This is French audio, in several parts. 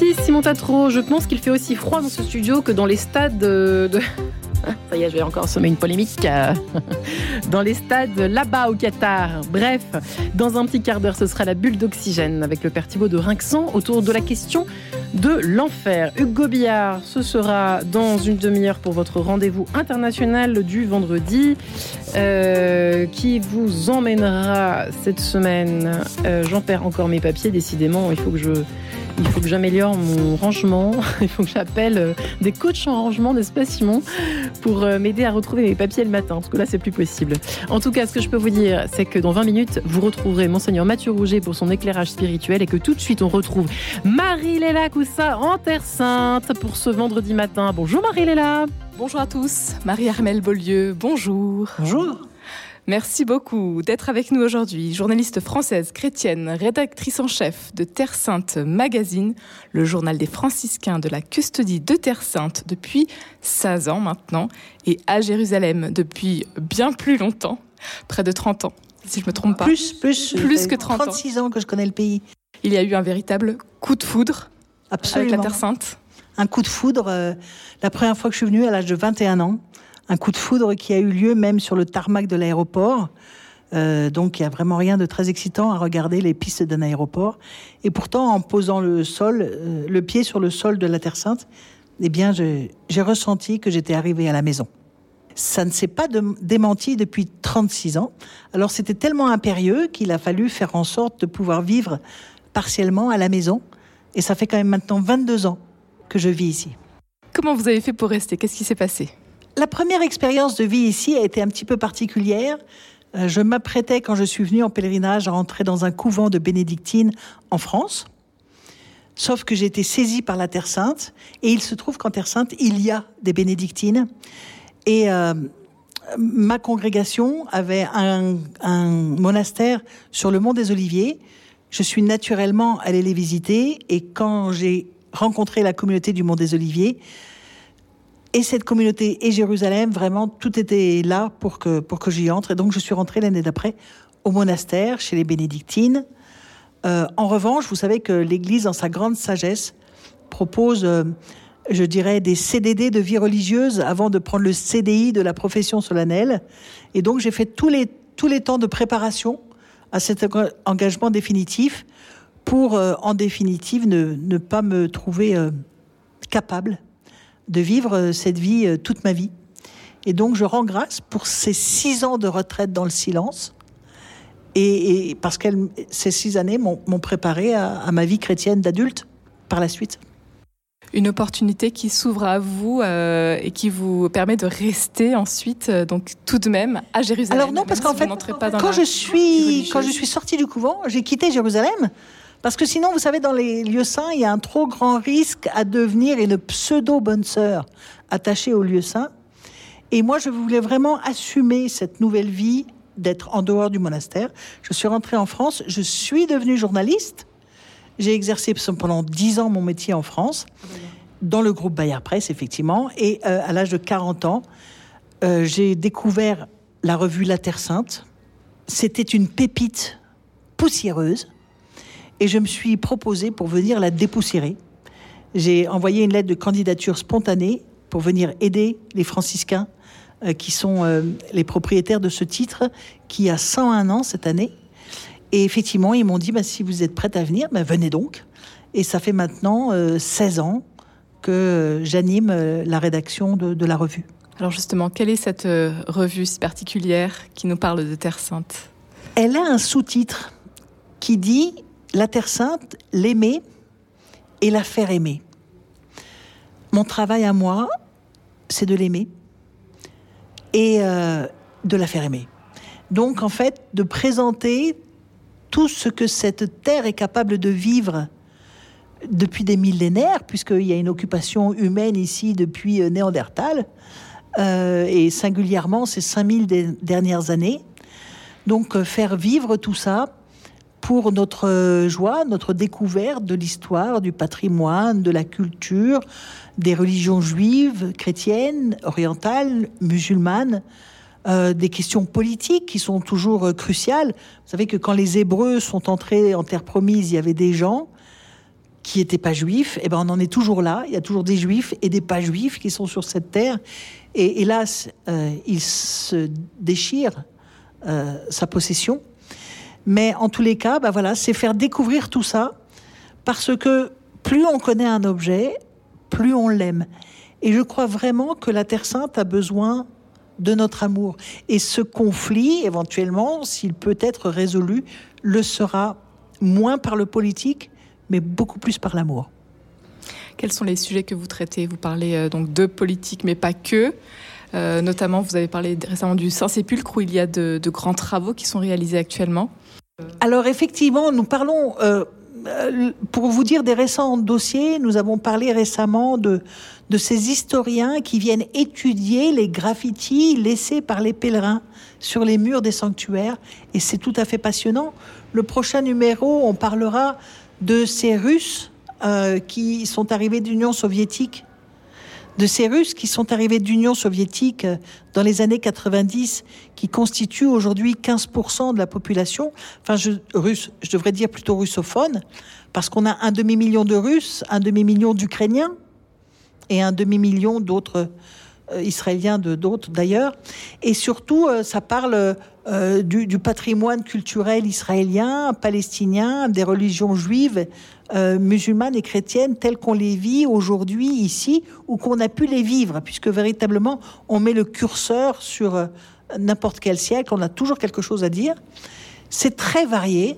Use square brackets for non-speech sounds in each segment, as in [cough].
Merci Simon Tatro. Je pense qu'il fait aussi froid dans ce studio que dans les stades de... [laughs] Ça y est, je vais encore sommer une polémique euh, [laughs] dans les stades là-bas au Qatar. Bref, dans un petit quart d'heure, ce sera la bulle d'oxygène avec le père Thibaut de Rinxan autour de la question de l'enfer. Hugo Billard, ce sera dans une demi-heure pour votre rendez-vous international du vendredi euh, qui vous emmènera cette semaine. Euh, j'en perds encore mes papiers, décidément, il faut que je il faut que j'améliore mon rangement. [laughs] Il faut que j'appelle euh, des coachs en rangement, n'est-ce pas, Simon, pour euh, m'aider à retrouver mes papiers le matin, parce que là, c'est plus possible. En tout cas, ce que je peux vous dire, c'est que dans 20 minutes, vous retrouverez Monseigneur Mathieu Rouget pour son éclairage spirituel et que tout de suite, on retrouve Marie-Léla Coussa en Terre Sainte pour ce vendredi matin. Bonjour Marie-Léla. Bonjour à tous. Marie-Armelle Beaulieu, bonjour. Bonjour. Merci beaucoup d'être avec nous aujourd'hui. Journaliste française, chrétienne, rédactrice en chef de Terre Sainte Magazine, le journal des franciscains de la custodie de Terre Sainte depuis 16 ans maintenant, et à Jérusalem depuis bien plus longtemps, près de 30 ans, si je me trompe pas. Plus, plus, plus que 30 36 ans. que je connais le pays. Il y a eu un véritable coup de foudre Absolument. avec la Terre Sainte. Un coup de foudre. euh, la première fois que je suis venue à l'âge de 21 ans, un coup de foudre qui a eu lieu même sur le tarmac de l'aéroport. Euh, donc il n'y a vraiment rien de très excitant à regarder les pistes d'un aéroport. Et pourtant, en posant le sol, euh, le pied sur le sol de la Terre Sainte, eh bien, j'ai ressenti que j'étais arrivée à la maison. Ça ne s'est pas démenti depuis 36 ans. Alors c'était tellement impérieux qu'il a fallu faire en sorte de pouvoir vivre partiellement à la maison. Et ça fait quand même maintenant 22 ans que je vis ici. Comment vous avez fait pour rester? Qu'est-ce qui s'est passé? La première expérience de vie ici a été un petit peu particulière. Euh, Je m'apprêtais, quand je suis venue en pèlerinage, à rentrer dans un couvent de bénédictines en France. Sauf que j'ai été saisie par la Terre Sainte. Et il se trouve qu'en Terre Sainte, il y a des bénédictines. Et euh, ma congrégation avait un, un monastère sur le mont des Oliviers. Je suis naturellement allée les visiter. Et quand j'ai rencontré la communauté du mont des Oliviers, et cette communauté et Jérusalem, vraiment, tout était là pour que, pour que j'y entre. Et donc, je suis rentrée l'année d'après au monastère, chez les bénédictines. Euh, en revanche, vous savez que l'Église, dans sa grande sagesse, propose, euh, je dirais, des CDD de vie religieuse avant de prendre le CDI de la profession solennelle. Et donc, j'ai fait tous les, tous les temps de préparation à cet enga- engagement définitif pour, euh, en définitive, ne, ne pas me trouver euh, capable de vivre euh, cette vie euh, toute ma vie. Et donc, je rends grâce pour ces six ans de retraite dans le silence. Et, et parce que ces six années m'ont préparé à, à ma vie chrétienne d'adulte par la suite. Une opportunité qui s'ouvre à vous euh, et qui vous permet de rester ensuite, euh, donc tout de même, à Jérusalem. Alors non, parce qu'en si fait, quand je suis quand je suis sortie du couvent, j'ai quitté Jérusalem parce que sinon, vous savez, dans les lieux saints, il y a un trop grand risque à devenir une pseudo bonne sœur attachée aux lieux saints. Et moi, je voulais vraiment assumer cette nouvelle vie d'être en dehors du monastère. Je suis rentrée en France, je suis devenue journaliste. J'ai exercé pendant dix ans mon métier en France, dans le groupe Bayard Presse, effectivement. Et euh, à l'âge de 40 ans, euh, j'ai découvert la revue La Terre Sainte. C'était une pépite poussiéreuse. Et je me suis proposée pour venir la dépoussiérer. J'ai envoyé une lettre de candidature spontanée pour venir aider les franciscains euh, qui sont euh, les propriétaires de ce titre qui a 101 ans cette année. Et effectivement, ils m'ont dit, bah, si vous êtes prête à venir, bah, venez donc. Et ça fait maintenant euh, 16 ans que euh, j'anime euh, la rédaction de, de la revue. Alors justement, quelle est cette euh, revue si particulière qui nous parle de Terre Sainte? Elle a un sous-titre qui dit La Terre Sainte, l'aimer et la faire aimer. Mon travail à moi, c'est de l'aimer et euh, de la faire aimer. Donc en fait, de présenter tout ce que cette terre est capable de vivre depuis des millénaires, puisqu'il y a une occupation humaine ici depuis euh, Néandertal, euh, et singulièrement ces 5000 des dernières années. Donc faire vivre tout ça pour notre euh, joie, notre découverte de l'histoire, du patrimoine, de la culture, des religions juives, chrétiennes, orientales, musulmanes, euh, des questions politiques qui sont toujours euh, cruciales. Vous savez que quand les Hébreux sont entrés en terre promise, il y avait des gens qui n'étaient pas juifs, et eh ben on en est toujours là. Il y a toujours des juifs et des pas juifs qui sont sur cette terre. Et hélas, euh, il se déchire euh, sa possession. Mais en tous les cas, ben voilà, c'est faire découvrir tout ça, parce que plus on connaît un objet, plus on l'aime. Et je crois vraiment que la Terre Sainte a besoin de notre amour. Et ce conflit, éventuellement, s'il peut être résolu, le sera moins par le politique, mais beaucoup plus par l'amour. Quels sont les sujets que vous traitez? Vous parlez euh, donc de politique, mais pas que. Euh, notamment, vous avez parlé récemment du Saint-Sépulcre, où il y a de, grands travaux qui sont réalisés actuellement. Alors effectivement, nous parlons, euh, pour vous dire des récents dossiers, nous avons parlé récemment de, ces historiens qui viennent étudier les graffitis laissés par les pèlerins sur les murs des sanctuaires. Et c'est tout à fait passionnant. Le prochain numéro, on parlera de ces Russes euh, qui sont arrivés d'Union soviétique, de ces Russes qui sont arrivés d'Union soviétique euh, dans les années 90, qui constituent aujourd'hui 15% de la population. Enfin, je, russe, je devrais dire plutôt russophone, parce qu'on a un demi-million de Russes, un demi-million d'Ukrainiens et un demi-million d'autres euh, israéliens de d'autres d'ailleurs. Et surtout, ça parle euh, du, patrimoine culturel israélien, palestinien, des religions juives, euh, musulmanes et chrétiennes telles qu'on les vit aujourd'hui ici ou qu'on a pu les vivre, puisque véritablement on met le curseur sur euh, n'importe quel siècle, on a toujours quelque chose à dire. C'est très varié.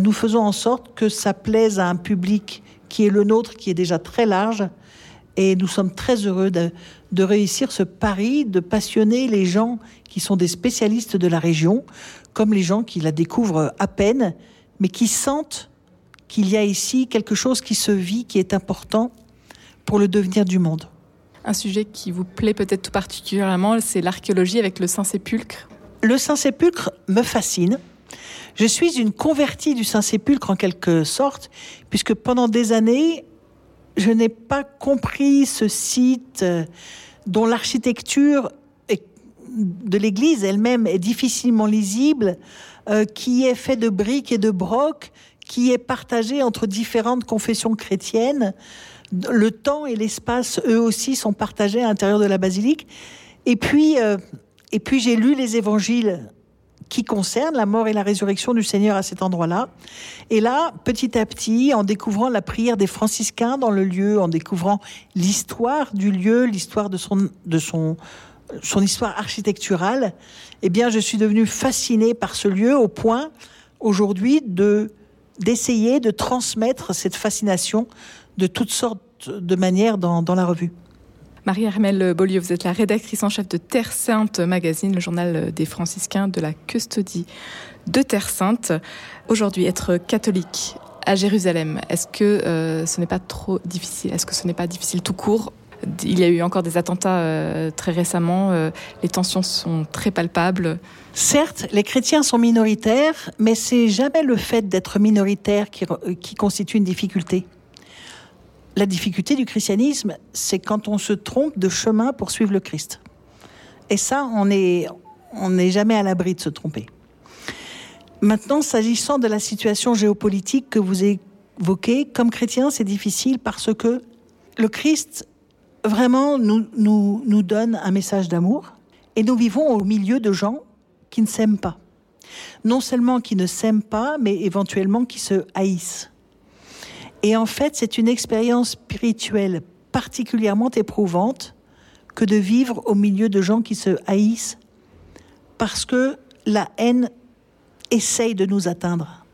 nous faisons en sorte que ça plaise à un public qui est le nôtre, qui est déjà très large, et nous sommes très heureux de réussir ce pari de passionner les gens qui sont des spécialistes de la région, comme les gens qui la découvrent à peine, mais qui sentent qu'il y a ici quelque chose qui se vit, qui est important pour le devenir du monde. Un sujet qui vous plaît peut-être tout particulièrement, c'est l'archéologie avec le Saint-Sépulcre. Le Saint-Sépulcre me fascine. Je suis une convertie du Saint-Sépulcre en quelque sorte, puisque pendant des années, je n'ai pas compris ce site euh, dont l'architecture de l'église elle-même est difficilement lisible, euh, qui est fait de briques et de brocs, qui est partagé entre différentes confessions chrétiennes. Le temps et l'espace, eux aussi, sont partagés à l'intérieur de la basilique. Et puis, euh, et puis j'ai lu les évangiles qui concernent la mort et la résurrection du Seigneur à cet endroit-là. Et là, petit à petit, en découvrant la prière des franciscains dans le lieu, en découvrant l'histoire du lieu, l'histoire de son, de son, son histoire architecturale, eh bien, je suis devenue fascinée par ce lieu au point aujourd'hui de d'essayer de transmettre cette fascination de toutes sortes de manières dans, la revue. Marie-Armelle Beaulieu, vous êtes la rédactrice en chef de Terre Sainte Magazine, le journal des franciscains de la custodie de Terre Sainte. Aujourd'hui, être catholique à Jérusalem, est-ce que euh, ce n'est pas trop difficile? Est-ce que ce n'est pas difficile tout court il y a eu encore des attentats euh, très récemment. Euh, les tensions sont très palpables. Certes, les chrétiens sont minoritaires, mais c'est jamais le fait d'être minoritaire qui, qui, constitue une difficulté. La difficulté du christianisme, c'est quand on se trompe de chemin pour suivre le Christ. Et ça, on n'est on n'est jamais à l'abri de se tromper. Maintenant, s'agissant de la situation géopolitique que vous évoquez, comme chrétien, c'est difficile parce que le Christ vraiment nous, nous, nous donne un message d'amour et nous vivons au milieu de gens qui ne s'aiment pas. Non seulement qui ne s'aiment pas, mais éventuellement qui se haïssent. Et en fait, c'est une expérience spirituelle particulièrement éprouvante que de vivre au milieu de gens qui se haïssent parce que la haine essaye de nous atteindre.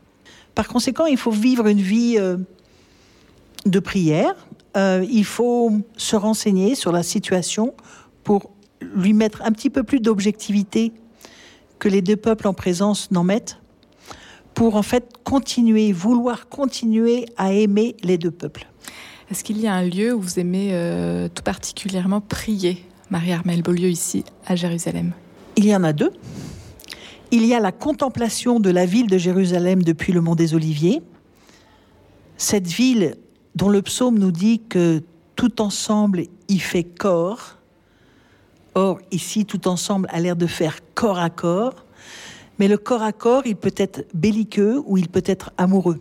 Par conséquent, il faut vivre une vie euh, de prière, euh, il faut se renseigner sur la situation pour lui mettre un petit peu plus d'objectivité que les deux peuples en présence n'en mettent, pour en fait continuer, vouloir continuer à aimer les deux peuples. Est-ce qu'il y a un lieu où vous aimez euh, tout particulièrement prier, Marie-Armelle Beaulieu, ici à Jérusalem? Il y en a deux. Il y a la contemplation de la ville de Jérusalem depuis le mont des Oliviers. Cette ville dont le psaume nous dit que tout ensemble y fait corps. Or, ici, tout ensemble a l'air de faire corps à corps. Mais le corps à corps, il peut être belliqueux ou il peut être amoureux.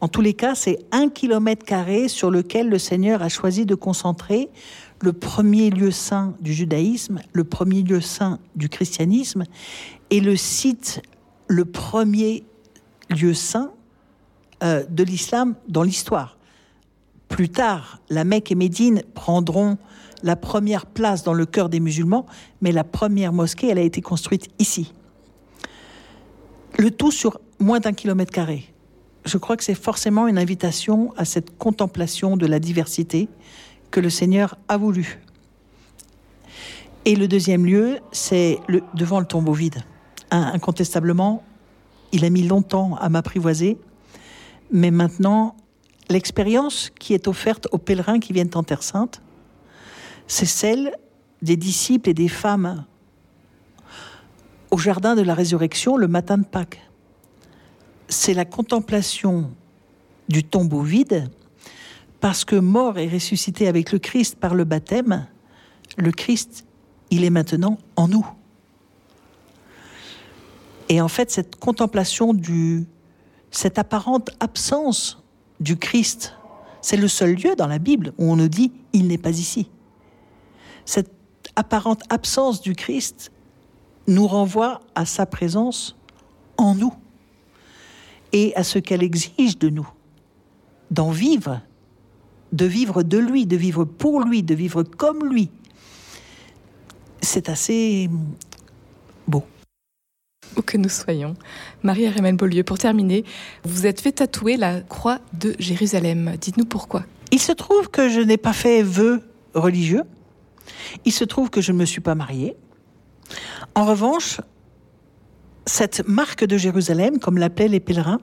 En tous les cas, c'est un kilomètre carré sur lequel le Seigneur a choisi de concentrer le premier lieu saint du judaïsme, le premier lieu saint du christianisme, et le site, le premier lieu saint euh, de l'islam dans l'histoire. Plus tard, la Mecque et Médine prendront la première place dans le cœur des musulmans, mais la première mosquée, elle a été construite ici. Le tout sur moins d'un kilomètre carré. Je crois que c'est forcément une invitation à cette contemplation de la diversité que le Seigneur a voulu. Et le deuxième lieu, c'est devant le tombeau vide. Incontestablement, il a mis longtemps à m'apprivoiser, mais maintenant, l'expérience qui est offerte aux pèlerins qui viennent en Terre Sainte, c'est celle des disciples et des femmes au jardin de la résurrection le matin de Pâques. C'est la contemplation du tombeau vide parce que mort et ressuscité avec le Christ par le baptême, le Christ, il est maintenant en nous. Et en fait, cette contemplation du, cette apparente absence du Christ, c'est le seul lieu dans la Bible où on nous dit il n'est pas ici. Cette apparente absence du Christ nous renvoie à sa présence en nous et à ce qu'elle exige de nous, d'en vivre de vivre de lui, de vivre pour lui, de vivre comme lui. C'est assez. Où que nous soyons. Marie-Armelle Beaulieu, pour terminer, vous êtes fait tatouer la croix de Jérusalem. Dites-nous pourquoi. Il se trouve que je n'ai pas fait vœu religieux. Il se trouve que je ne me suis pas mariée. En revanche, cette marque de Jérusalem, comme l'appelaient les pèlerins,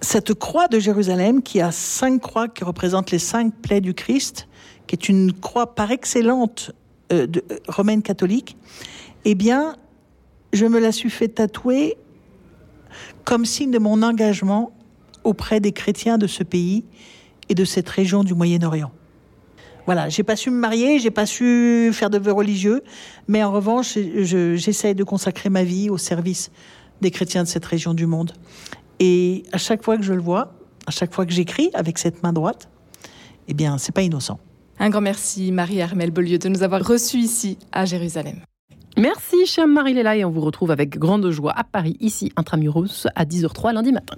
cette croix de Jérusalem, qui a cinq croix qui représentent les cinq plaies du Christ, qui est une croix par excellente euh, de, euh, romaine catholique, eh bien, je me la suis fait tatouer comme signe de mon engagement auprès des chrétiens de ce pays et de cette région du Moyen-Orient. Voilà, j'ai pas su me marier, j'ai pas su faire de vœux religieux, mais en revanche, j'essaie de consacrer ma vie au service des chrétiens de cette région du monde. Et à chaque fois que je le vois, à chaque fois que j'écris avec cette main droite, eh bien, c'est pas innocent. Un grand merci, Marie-Armelle Beaulieu, de nous avoir reçus ici à Jérusalem. Merci, chère Marie-Léla, et on vous retrouve avec grande joie à Paris, ici, intramuros, à 10h03 lundi matin.